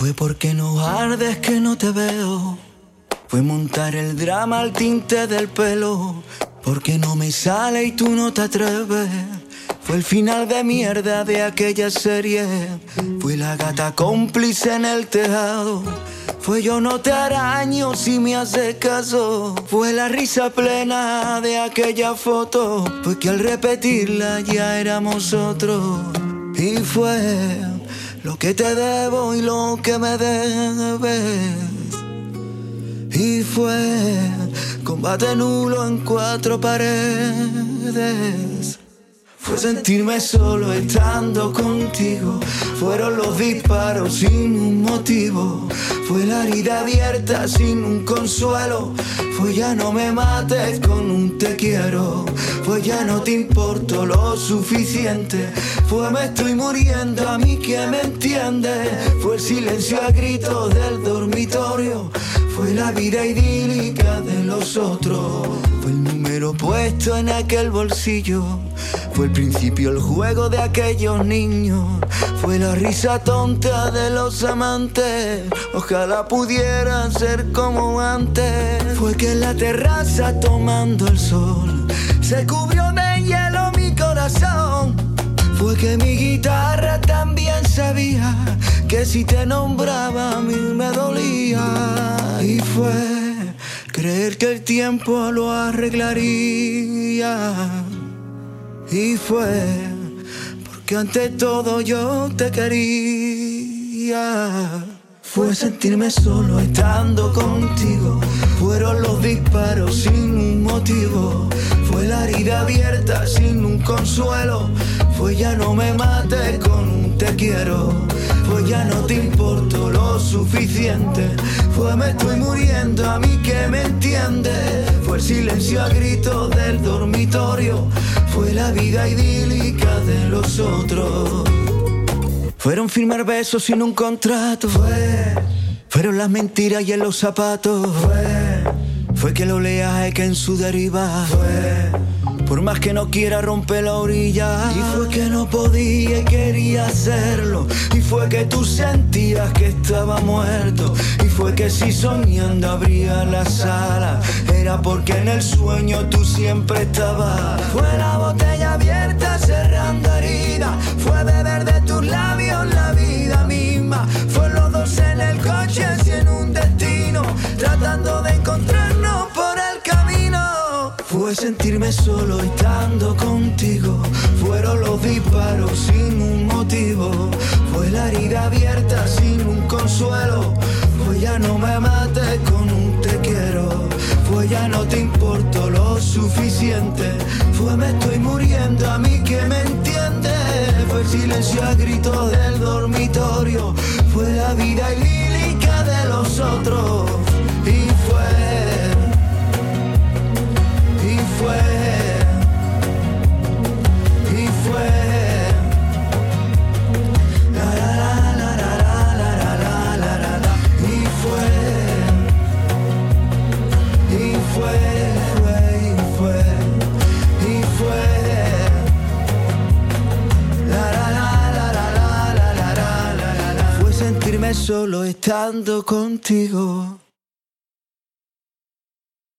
Fue porque no ardes que no te veo. Fue montar el drama al tinte del pelo. Porque no me sale y tú no te atreves. Fue el final de mierda de aquella serie. Fui la gata cómplice en el tejado. Fue yo no te araño si me haces caso. Fue la risa plena de aquella foto. Fue que al repetirla ya éramos otros. Y fue lo que te debo y lo que me debes. Y fue combate nulo en cuatro paredes. Sentirme solo estando contigo. Fueron los disparos sin un motivo. Fue la herida abierta sin un consuelo. Fue ya no me mates con un te quiero. Fue ya no te importo lo suficiente. Fue me estoy muriendo a mí que me entiende. Fue el silencio a gritos del dormitorio. Fue la vida idílica de los otros. Fue el número puesto en aquel bolsillo. Fue el principio, el juego de aquellos niños. Fue la risa tonta de los amantes. Ojalá pudieran ser como antes. Fue que en la terraza tomando el sol se cubrió de hielo mi corazón. Fue que mi guitarra también sabía que si te nombraba a mí me dolía. Y fue creer que el tiempo lo arreglaría. Y fue porque ante todo yo te quería. Fue sentirme solo estando contigo. Fueron los disparos sin un motivo. Fue la herida abierta sin un consuelo. Fue ya no me mates con un te quiero. Fue ya no te importo lo suficiente. Fue me estoy muriendo a mí que me entiende. Fue el silencio a gritos del dormitorio. Fue la vida idílica de los otros. Fueron firmar besos sin un contrato. Fue. Fueron las mentiras y en los zapatos. Fue. Fue que el oleaje que en su deriva. Fue. Por más que no quiera romper la orilla. Y fue que no podía y quería hacerlo. Y fue que tú sentías que estaba muerto. Y fue que si soñando abría la sala. Era porque en el sueño tú siempre estabas. Fue la botella abierta cerrando herida. Fue beber de tus labios la vida misma. Fue los dos en el coche sin un destino. Tratando de encontrarnos por el camino. Fue solo estando contigo. Fueron los disparos sin un motivo. Fue la herida abierta sin un consuelo. Fue ya no me mates con un te quiero. Fue ya no te importo lo suficiente. Fue me estoy muriendo a mí que me entiende. Fue el silencio a gritos del dormitorio. Fue la vida idílica de los otros. Y fue solo estando contigo.